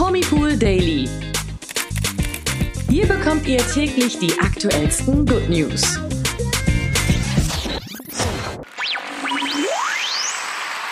Promipool Daily. Hier bekommt ihr täglich die aktuellsten Good News.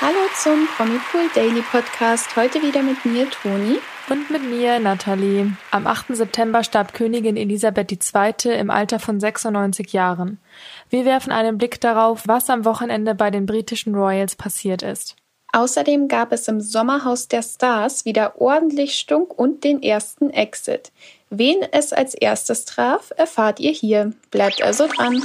Hallo zum Promipool Daily Podcast. Heute wieder mit mir, Toni. Und mit mir, Nathalie. Am 8. September starb Königin Elisabeth II. im Alter von 96 Jahren. Wir werfen einen Blick darauf, was am Wochenende bei den britischen Royals passiert ist. Außerdem gab es im Sommerhaus der Stars wieder ordentlich Stunk und den ersten Exit. Wen es als erstes traf, erfahrt ihr hier. Bleibt also dran.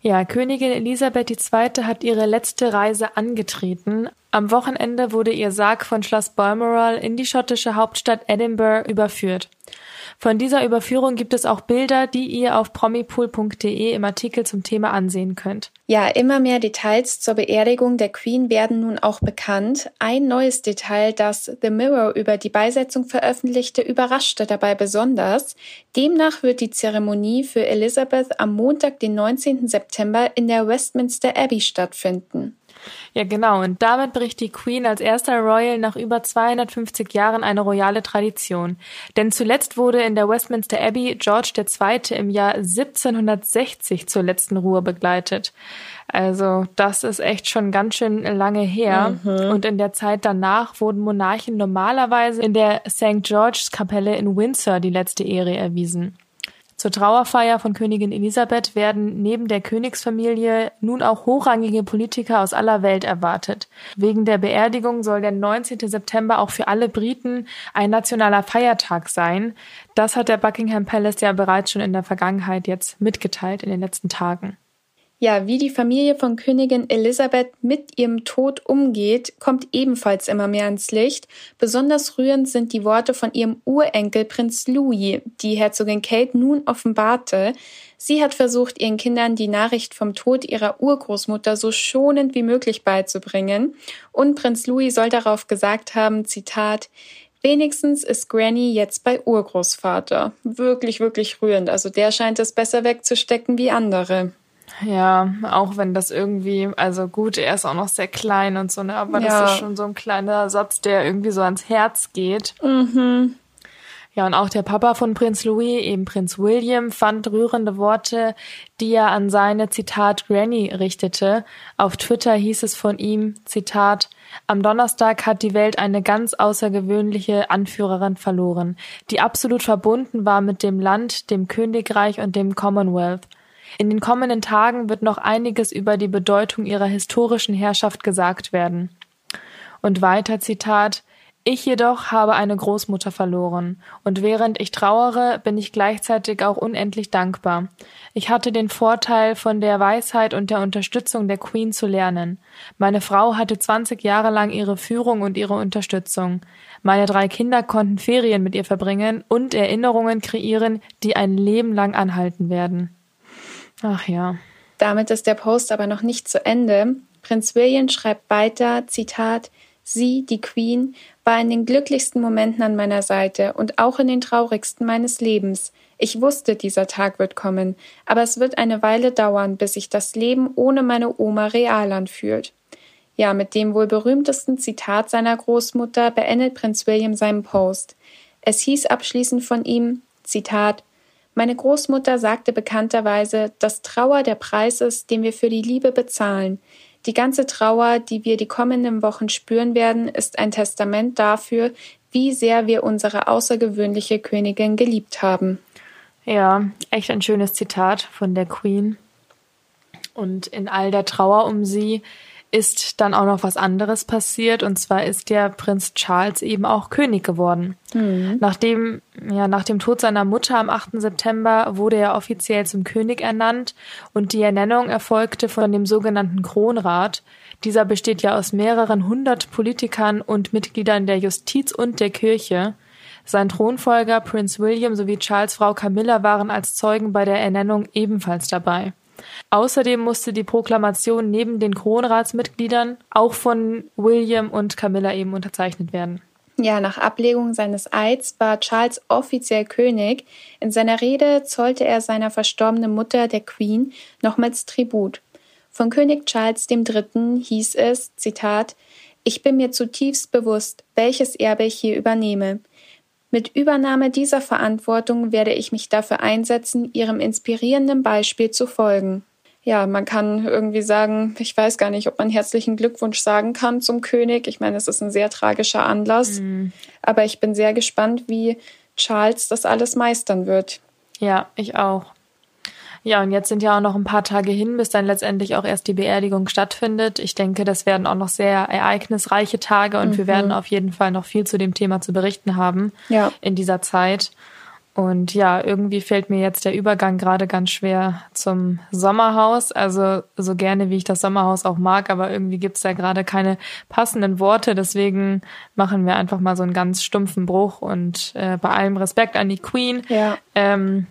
Ja, Königin Elisabeth II. hat ihre letzte Reise angetreten. Am Wochenende wurde ihr Sarg von Schloss Balmoral in die schottische Hauptstadt Edinburgh überführt. Von dieser Überführung gibt es auch Bilder, die ihr auf promipool.de im Artikel zum Thema ansehen könnt. Ja, immer mehr Details zur Beerdigung der Queen werden nun auch bekannt. Ein neues Detail, das The Mirror über die Beisetzung veröffentlichte, überraschte dabei besonders. Demnach wird die Zeremonie für Elizabeth am Montag, den 19. September in der Westminster Abbey stattfinden. Ja, genau. Und damit bricht die Queen als erster Royal nach über 250 Jahren eine royale Tradition. Denn zuletzt wurde in der Westminster Abbey George II. im Jahr 1760 zur letzten Ruhe begleitet. Also das ist echt schon ganz schön lange her. Mhm. Und in der Zeit danach wurden Monarchen normalerweise in der St. George's Kapelle in Windsor die letzte Ehre erwiesen. Zur Trauerfeier von Königin Elisabeth werden neben der Königsfamilie nun auch hochrangige Politiker aus aller Welt erwartet. Wegen der Beerdigung soll der 19. September auch für alle Briten ein nationaler Feiertag sein. Das hat der Buckingham Palace ja bereits schon in der Vergangenheit jetzt mitgeteilt in den letzten Tagen. Ja, wie die Familie von Königin Elisabeth mit ihrem Tod umgeht, kommt ebenfalls immer mehr ins Licht. Besonders rührend sind die Worte von ihrem Urenkel Prinz Louis, die Herzogin Kate nun offenbarte. Sie hat versucht, ihren Kindern die Nachricht vom Tod ihrer Urgroßmutter so schonend wie möglich beizubringen. Und Prinz Louis soll darauf gesagt haben, Zitat, Wenigstens ist Granny jetzt bei Urgroßvater. Wirklich, wirklich rührend. Also der scheint es besser wegzustecken wie andere. Ja, auch wenn das irgendwie, also gut, er ist auch noch sehr klein und so, ne, aber ja. das ist schon so ein kleiner Satz, der irgendwie so ans Herz geht. Mhm. Ja, und auch der Papa von Prinz Louis, eben Prinz William, fand rührende Worte, die er an seine Zitat Granny richtete. Auf Twitter hieß es von ihm, Zitat, am Donnerstag hat die Welt eine ganz außergewöhnliche Anführerin verloren, die absolut verbunden war mit dem Land, dem Königreich und dem Commonwealth. In den kommenden Tagen wird noch einiges über die Bedeutung ihrer historischen Herrschaft gesagt werden. Und weiter Zitat ich jedoch habe eine Großmutter verloren, und während ich trauere, bin ich gleichzeitig auch unendlich dankbar. Ich hatte den Vorteil, von der Weisheit und der Unterstützung der Queen zu lernen. Meine Frau hatte 20 Jahre lang ihre Führung und ihre Unterstützung. Meine drei Kinder konnten Ferien mit ihr verbringen und Erinnerungen kreieren, die ein Leben lang anhalten werden. Ach ja. Damit ist der Post aber noch nicht zu Ende. Prinz William schreibt weiter, Zitat, Sie, die Queen, war in den glücklichsten Momenten an meiner Seite und auch in den traurigsten meines Lebens. Ich wusste, dieser Tag wird kommen, aber es wird eine Weile dauern, bis sich das Leben ohne meine Oma real anfühlt. Ja, mit dem wohl berühmtesten Zitat seiner Großmutter beendet Prinz William seinen Post. Es hieß abschließend von ihm, Zitat, meine Großmutter sagte bekannterweise, dass Trauer der Preis ist, den wir für die Liebe bezahlen. Die ganze Trauer, die wir die kommenden Wochen spüren werden, ist ein Testament dafür, wie sehr wir unsere außergewöhnliche Königin geliebt haben. Ja, echt ein schönes Zitat von der Queen. Und in all der Trauer um sie ist dann auch noch was anderes passiert und zwar ist der Prinz Charles eben auch König geworden. Mhm. Nachdem, ja, nach dem Tod seiner Mutter am 8. September wurde er offiziell zum König ernannt und die Ernennung erfolgte von dem sogenannten Kronrat. Dieser besteht ja aus mehreren hundert Politikern und Mitgliedern der Justiz und der Kirche. Sein Thronfolger Prinz William sowie Charles Frau Camilla waren als Zeugen bei der Ernennung ebenfalls dabei. Außerdem musste die Proklamation neben den Kronratsmitgliedern auch von William und Camilla eben unterzeichnet werden. Ja, nach Ablegung seines Eids war Charles offiziell König. In seiner Rede zollte er seiner verstorbenen Mutter, der Queen, nochmals Tribut. Von König Charles III. hieß es, Zitat, Ich bin mir zutiefst bewusst, welches Erbe ich hier übernehme. Mit Übernahme dieser Verantwortung werde ich mich dafür einsetzen, Ihrem inspirierenden Beispiel zu folgen. Ja, man kann irgendwie sagen, ich weiß gar nicht, ob man herzlichen Glückwunsch sagen kann zum König. Ich meine, es ist ein sehr tragischer Anlass. Mhm. Aber ich bin sehr gespannt, wie Charles das alles meistern wird. Ja, ich auch. Ja, und jetzt sind ja auch noch ein paar Tage hin, bis dann letztendlich auch erst die Beerdigung stattfindet. Ich denke, das werden auch noch sehr ereignisreiche Tage und mhm. wir werden auf jeden Fall noch viel zu dem Thema zu berichten haben ja. in dieser Zeit. Und ja, irgendwie fällt mir jetzt der Übergang gerade ganz schwer zum Sommerhaus. Also so gerne, wie ich das Sommerhaus auch mag, aber irgendwie gibt's da gerade keine passenden Worte. Deswegen machen wir einfach mal so einen ganz stumpfen Bruch. Und äh, bei allem Respekt an die Queen, ja. ähm,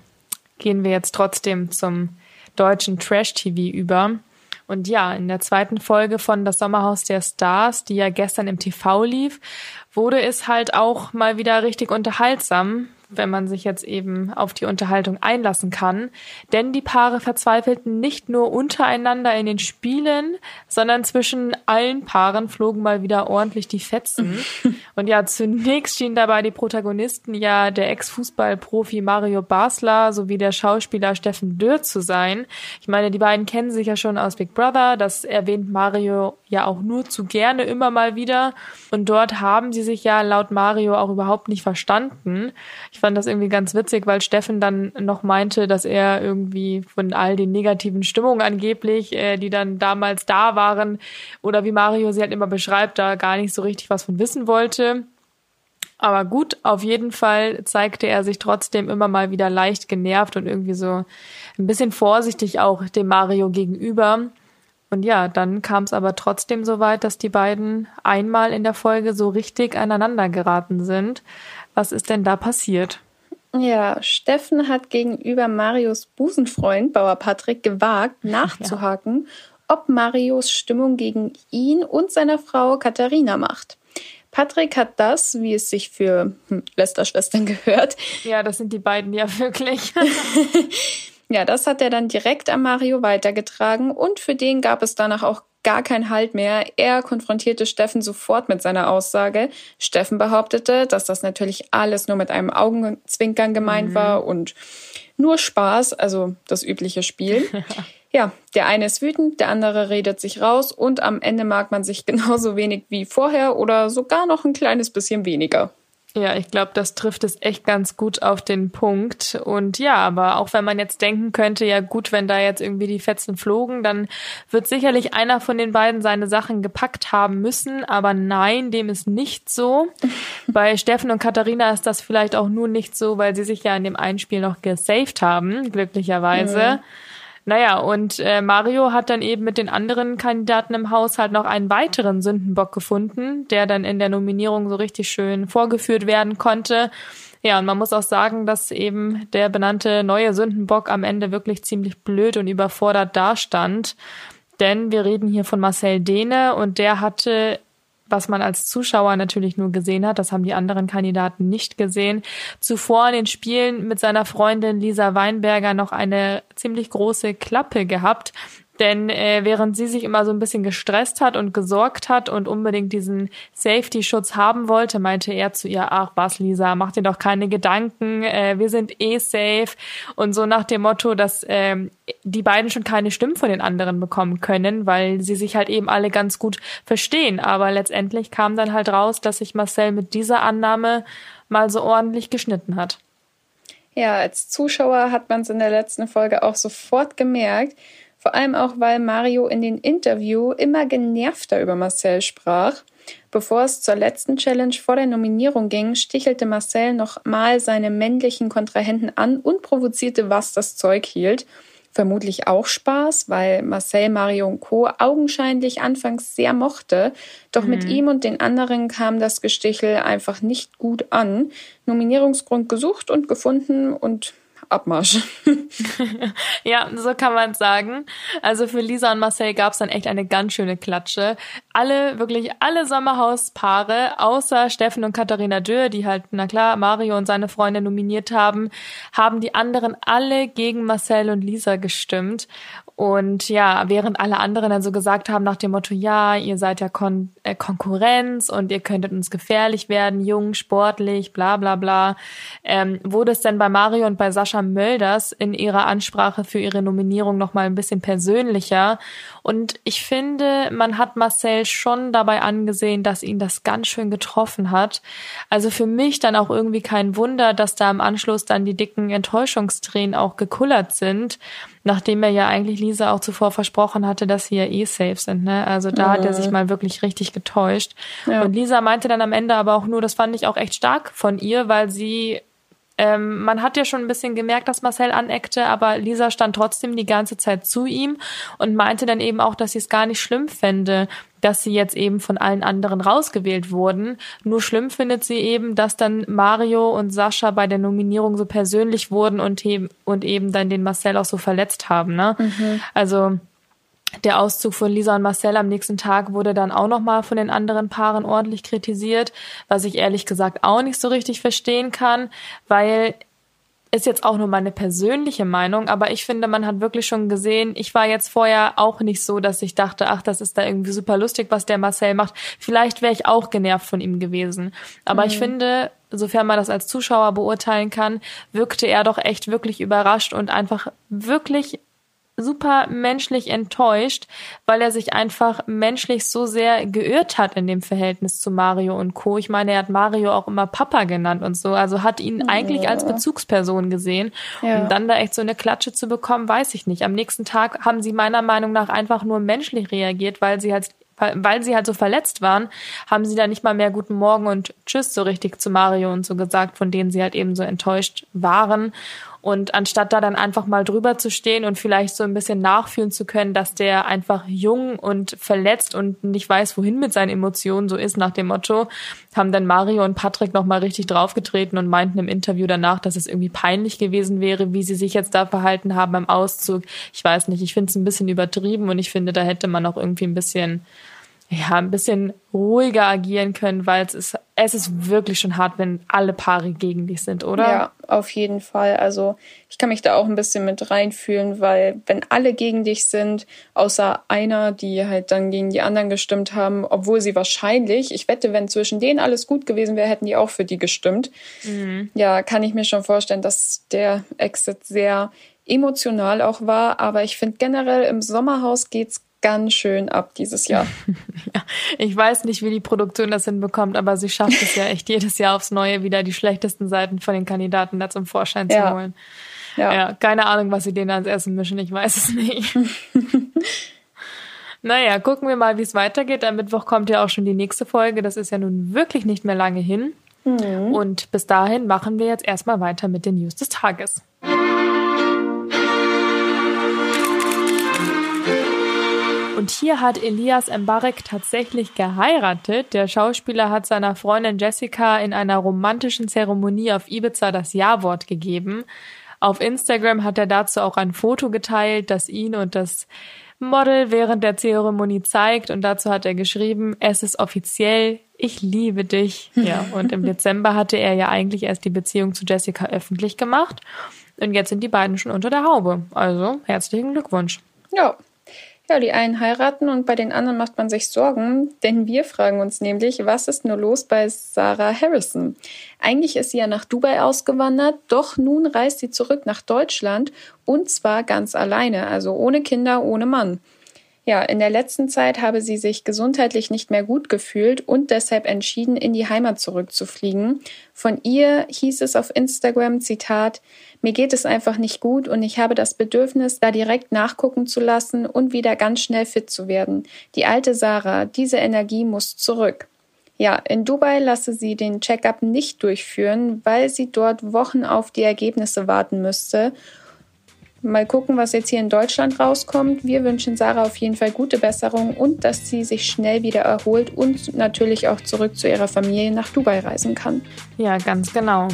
gehen wir jetzt trotzdem zum deutschen Trash-TV über. Und ja, in der zweiten Folge von Das Sommerhaus der Stars, die ja gestern im TV lief, wurde es halt auch mal wieder richtig unterhaltsam wenn man sich jetzt eben auf die Unterhaltung einlassen kann. Denn die Paare verzweifelten nicht nur untereinander in den Spielen, sondern zwischen allen Paaren flogen mal wieder ordentlich die Fetzen. Und ja, zunächst schienen dabei die Protagonisten ja der Ex-Fußballprofi Mario Basler sowie der Schauspieler Steffen Dürr zu sein. Ich meine, die beiden kennen sich ja schon aus Big Brother. Das erwähnt Mario ja auch nur zu gerne immer mal wieder. Und dort haben sie sich ja laut Mario auch überhaupt nicht verstanden. Ich fand das irgendwie ganz witzig, weil Steffen dann noch meinte, dass er irgendwie von all den negativen Stimmungen angeblich, äh, die dann damals da waren, oder wie Mario sie halt immer beschreibt, da gar nicht so richtig was von wissen wollte. Aber gut, auf jeden Fall zeigte er sich trotzdem immer mal wieder leicht genervt und irgendwie so ein bisschen vorsichtig auch dem Mario gegenüber. Und ja, dann kam es aber trotzdem so weit, dass die beiden einmal in der Folge so richtig aneinander geraten sind. Was ist denn da passiert? Ja, Steffen hat gegenüber Marios Busenfreund Bauer Patrick gewagt, nachzuhaken, ja. ob Marios Stimmung gegen ihn und seine Frau Katharina macht. Patrick hat das, wie es sich für hm, Lester-Schwestern gehört. Ja, das sind die beiden ja wirklich. ja, das hat er dann direkt an Mario weitergetragen und für den gab es danach auch gar keinen Halt mehr. Er konfrontierte Steffen sofort mit seiner Aussage. Steffen behauptete, dass das natürlich alles nur mit einem Augenzwinkern gemeint mhm. war und nur Spaß, also das übliche Spiel. ja, der eine ist wütend, der andere redet sich raus und am Ende mag man sich genauso wenig wie vorher oder sogar noch ein kleines bisschen weniger. Ja, ich glaube, das trifft es echt ganz gut auf den Punkt. Und ja, aber auch wenn man jetzt denken könnte, ja gut, wenn da jetzt irgendwie die Fetzen flogen, dann wird sicherlich einer von den beiden seine Sachen gepackt haben müssen. Aber nein, dem ist nicht so. Bei Steffen und Katharina ist das vielleicht auch nur nicht so, weil sie sich ja in dem einen Spiel noch gesaved haben, glücklicherweise. Mhm. Naja, und äh, Mario hat dann eben mit den anderen Kandidaten im Haus halt noch einen weiteren Sündenbock gefunden, der dann in der Nominierung so richtig schön vorgeführt werden konnte. Ja, und man muss auch sagen, dass eben der benannte neue Sündenbock am Ende wirklich ziemlich blöd und überfordert dastand. Denn wir reden hier von Marcel Dehne und der hatte was man als Zuschauer natürlich nur gesehen hat, das haben die anderen Kandidaten nicht gesehen, zuvor in den Spielen mit seiner Freundin Lisa Weinberger noch eine ziemlich große Klappe gehabt, denn äh, während sie sich immer so ein bisschen gestresst hat und gesorgt hat und unbedingt diesen Safety-Schutz haben wollte, meinte er zu ihr, ach was, Lisa, mach dir doch keine Gedanken, äh, wir sind eh safe. Und so nach dem Motto, dass ähm, die beiden schon keine Stimmen von den anderen bekommen können, weil sie sich halt eben alle ganz gut verstehen. Aber letztendlich kam dann halt raus, dass sich Marcel mit dieser Annahme mal so ordentlich geschnitten hat. Ja, als Zuschauer hat man es in der letzten Folge auch sofort gemerkt. Vor allem auch, weil Mario in den Interview immer genervter über Marcel sprach. Bevor es zur letzten Challenge vor der Nominierung ging, stichelte Marcel noch mal seine männlichen Kontrahenten an und provozierte, was das Zeug hielt. Vermutlich auch Spaß, weil Marcel, Mario und Co. augenscheinlich anfangs sehr mochte. Doch mhm. mit ihm und den anderen kam das Gestichel einfach nicht gut an. Nominierungsgrund gesucht und gefunden und Abmarsch. ja, so kann man sagen. Also für Lisa und Marcel gab es dann echt eine ganz schöne Klatsche. Alle, wirklich alle Sommerhauspaare, außer Steffen und Katharina Dürr, die halt, na klar, Mario und seine Freunde nominiert haben, haben die anderen alle gegen Marcel und Lisa gestimmt. Und ja, während alle anderen dann so gesagt haben nach dem Motto, ja, ihr seid ja Kon äh, Konkurrenz und ihr könntet uns gefährlich werden, jung, sportlich, bla bla bla, ähm, wurde es dann bei Mario und bei Sascha Mölders in ihrer Ansprache für ihre Nominierung nochmal ein bisschen persönlicher. Und ich finde, man hat Marcel schon dabei angesehen, dass ihn das ganz schön getroffen hat. Also für mich dann auch irgendwie kein Wunder, dass da im Anschluss dann die dicken Enttäuschungstränen auch gekullert sind nachdem er ja eigentlich Lisa auch zuvor versprochen hatte, dass sie ja eh safe sind. Ne? Also da mhm. hat er sich mhm. mal wirklich richtig getäuscht. Ja. Und Lisa meinte dann am Ende aber auch nur, das fand ich auch echt stark von ihr, weil sie ähm, man hat ja schon ein bisschen gemerkt, dass Marcel aneckte, aber Lisa stand trotzdem die ganze Zeit zu ihm und meinte dann eben auch, dass sie es gar nicht schlimm fände, dass sie jetzt eben von allen anderen rausgewählt wurden. Nur schlimm findet sie eben, dass dann Mario und Sascha bei der Nominierung so persönlich wurden und, eben, und eben dann den Marcel auch so verletzt haben. Ne? Mhm. Also der Auszug von Lisa und Marcel am nächsten Tag wurde dann auch nochmal von den anderen Paaren ordentlich kritisiert, was ich ehrlich gesagt auch nicht so richtig verstehen kann, weil ist jetzt auch nur meine persönliche Meinung, aber ich finde, man hat wirklich schon gesehen, ich war jetzt vorher auch nicht so, dass ich dachte, ach, das ist da irgendwie super lustig, was der Marcel macht. Vielleicht wäre ich auch genervt von ihm gewesen. Aber mhm. ich finde, sofern man das als Zuschauer beurteilen kann, wirkte er doch echt wirklich überrascht und einfach wirklich super menschlich enttäuscht, weil er sich einfach menschlich so sehr geirrt hat in dem Verhältnis zu Mario und Co. Ich meine, er hat Mario auch immer Papa genannt und so, also hat ihn ja. eigentlich als Bezugsperson gesehen. Ja. Und dann da echt so eine Klatsche zu bekommen, weiß ich nicht. Am nächsten Tag haben sie meiner Meinung nach einfach nur menschlich reagiert, weil sie halt weil sie halt so verletzt waren, haben sie da nicht mal mehr Guten Morgen und Tschüss so richtig zu Mario und so gesagt, von denen sie halt eben so enttäuscht waren. Und anstatt da dann einfach mal drüber zu stehen und vielleicht so ein bisschen nachfühlen zu können, dass der einfach jung und verletzt und nicht weiß, wohin mit seinen Emotionen so ist, nach dem Motto, haben dann Mario und Patrick nochmal richtig draufgetreten und meinten im Interview danach, dass es irgendwie peinlich gewesen wäre, wie sie sich jetzt da verhalten haben beim Auszug. Ich weiß nicht, ich finde es ein bisschen übertrieben und ich finde, da hätte man auch irgendwie ein bisschen ja, ein bisschen ruhiger agieren können, weil es ist, es ist wirklich schon hart, wenn alle Paare gegen dich sind, oder? Ja, auf jeden Fall. Also ich kann mich da auch ein bisschen mit reinfühlen, weil wenn alle gegen dich sind, außer einer, die halt dann gegen die anderen gestimmt haben, obwohl sie wahrscheinlich, ich wette, wenn zwischen denen alles gut gewesen wäre, hätten die auch für die gestimmt. Mhm. Ja, kann ich mir schon vorstellen, dass der Exit sehr emotional auch war, aber ich finde generell im Sommerhaus geht's ganz schön ab dieses Jahr. ja, ich weiß nicht, wie die Produktion das hinbekommt, aber sie schafft es ja echt jedes Jahr aufs Neue wieder die schlechtesten Seiten von den Kandidaten da zum Vorschein ja. zu holen. Ja. ja, keine Ahnung, was sie denen ans Essen mischen, ich weiß es nicht. naja, gucken wir mal, wie es weitergeht. Am Mittwoch kommt ja auch schon die nächste Folge. Das ist ja nun wirklich nicht mehr lange hin. Mhm. Und bis dahin machen wir jetzt erstmal weiter mit den News des Tages. Und hier hat Elias Mbarek tatsächlich geheiratet. Der Schauspieler hat seiner Freundin Jessica in einer romantischen Zeremonie auf Ibiza das Ja-Wort gegeben. Auf Instagram hat er dazu auch ein Foto geteilt, das ihn und das Model während der Zeremonie zeigt. Und dazu hat er geschrieben, es ist offiziell, ich liebe dich. Ja, und im Dezember hatte er ja eigentlich erst die Beziehung zu Jessica öffentlich gemacht. Und jetzt sind die beiden schon unter der Haube. Also herzlichen Glückwunsch. Ja, ja, die einen heiraten und bei den anderen macht man sich Sorgen, denn wir fragen uns nämlich, was ist nur los bei Sarah Harrison? Eigentlich ist sie ja nach Dubai ausgewandert, doch nun reist sie zurück nach Deutschland und zwar ganz alleine, also ohne Kinder, ohne Mann. Ja, in der letzten Zeit habe sie sich gesundheitlich nicht mehr gut gefühlt und deshalb entschieden, in die Heimat zurückzufliegen. Von ihr hieß es auf Instagram, Zitat, mir geht es einfach nicht gut und ich habe das Bedürfnis, da direkt nachgucken zu lassen und wieder ganz schnell fit zu werden. Die alte Sarah, diese Energie muss zurück. Ja, in Dubai lasse sie den Checkup nicht durchführen, weil sie dort Wochen auf die Ergebnisse warten müsste Mal gucken, was jetzt hier in Deutschland rauskommt. Wir wünschen Sarah auf jeden Fall gute Besserung und dass sie sich schnell wieder erholt und natürlich auch zurück zu ihrer Familie nach Dubai reisen kann. Ja, ganz genau.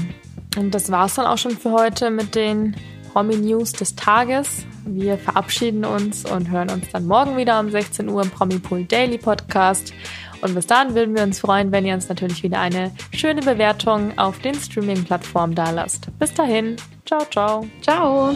Und das war es dann auch schon für heute mit den Promi-News des Tages. Wir verabschieden uns und hören uns dann morgen wieder um 16 Uhr im Promi-Pool Daily Podcast. Und bis dahin würden wir uns freuen, wenn ihr uns natürlich wieder eine schöne Bewertung auf den Streaming-Plattformen da lasst. Bis dahin. Ciao, ciao. Ciao.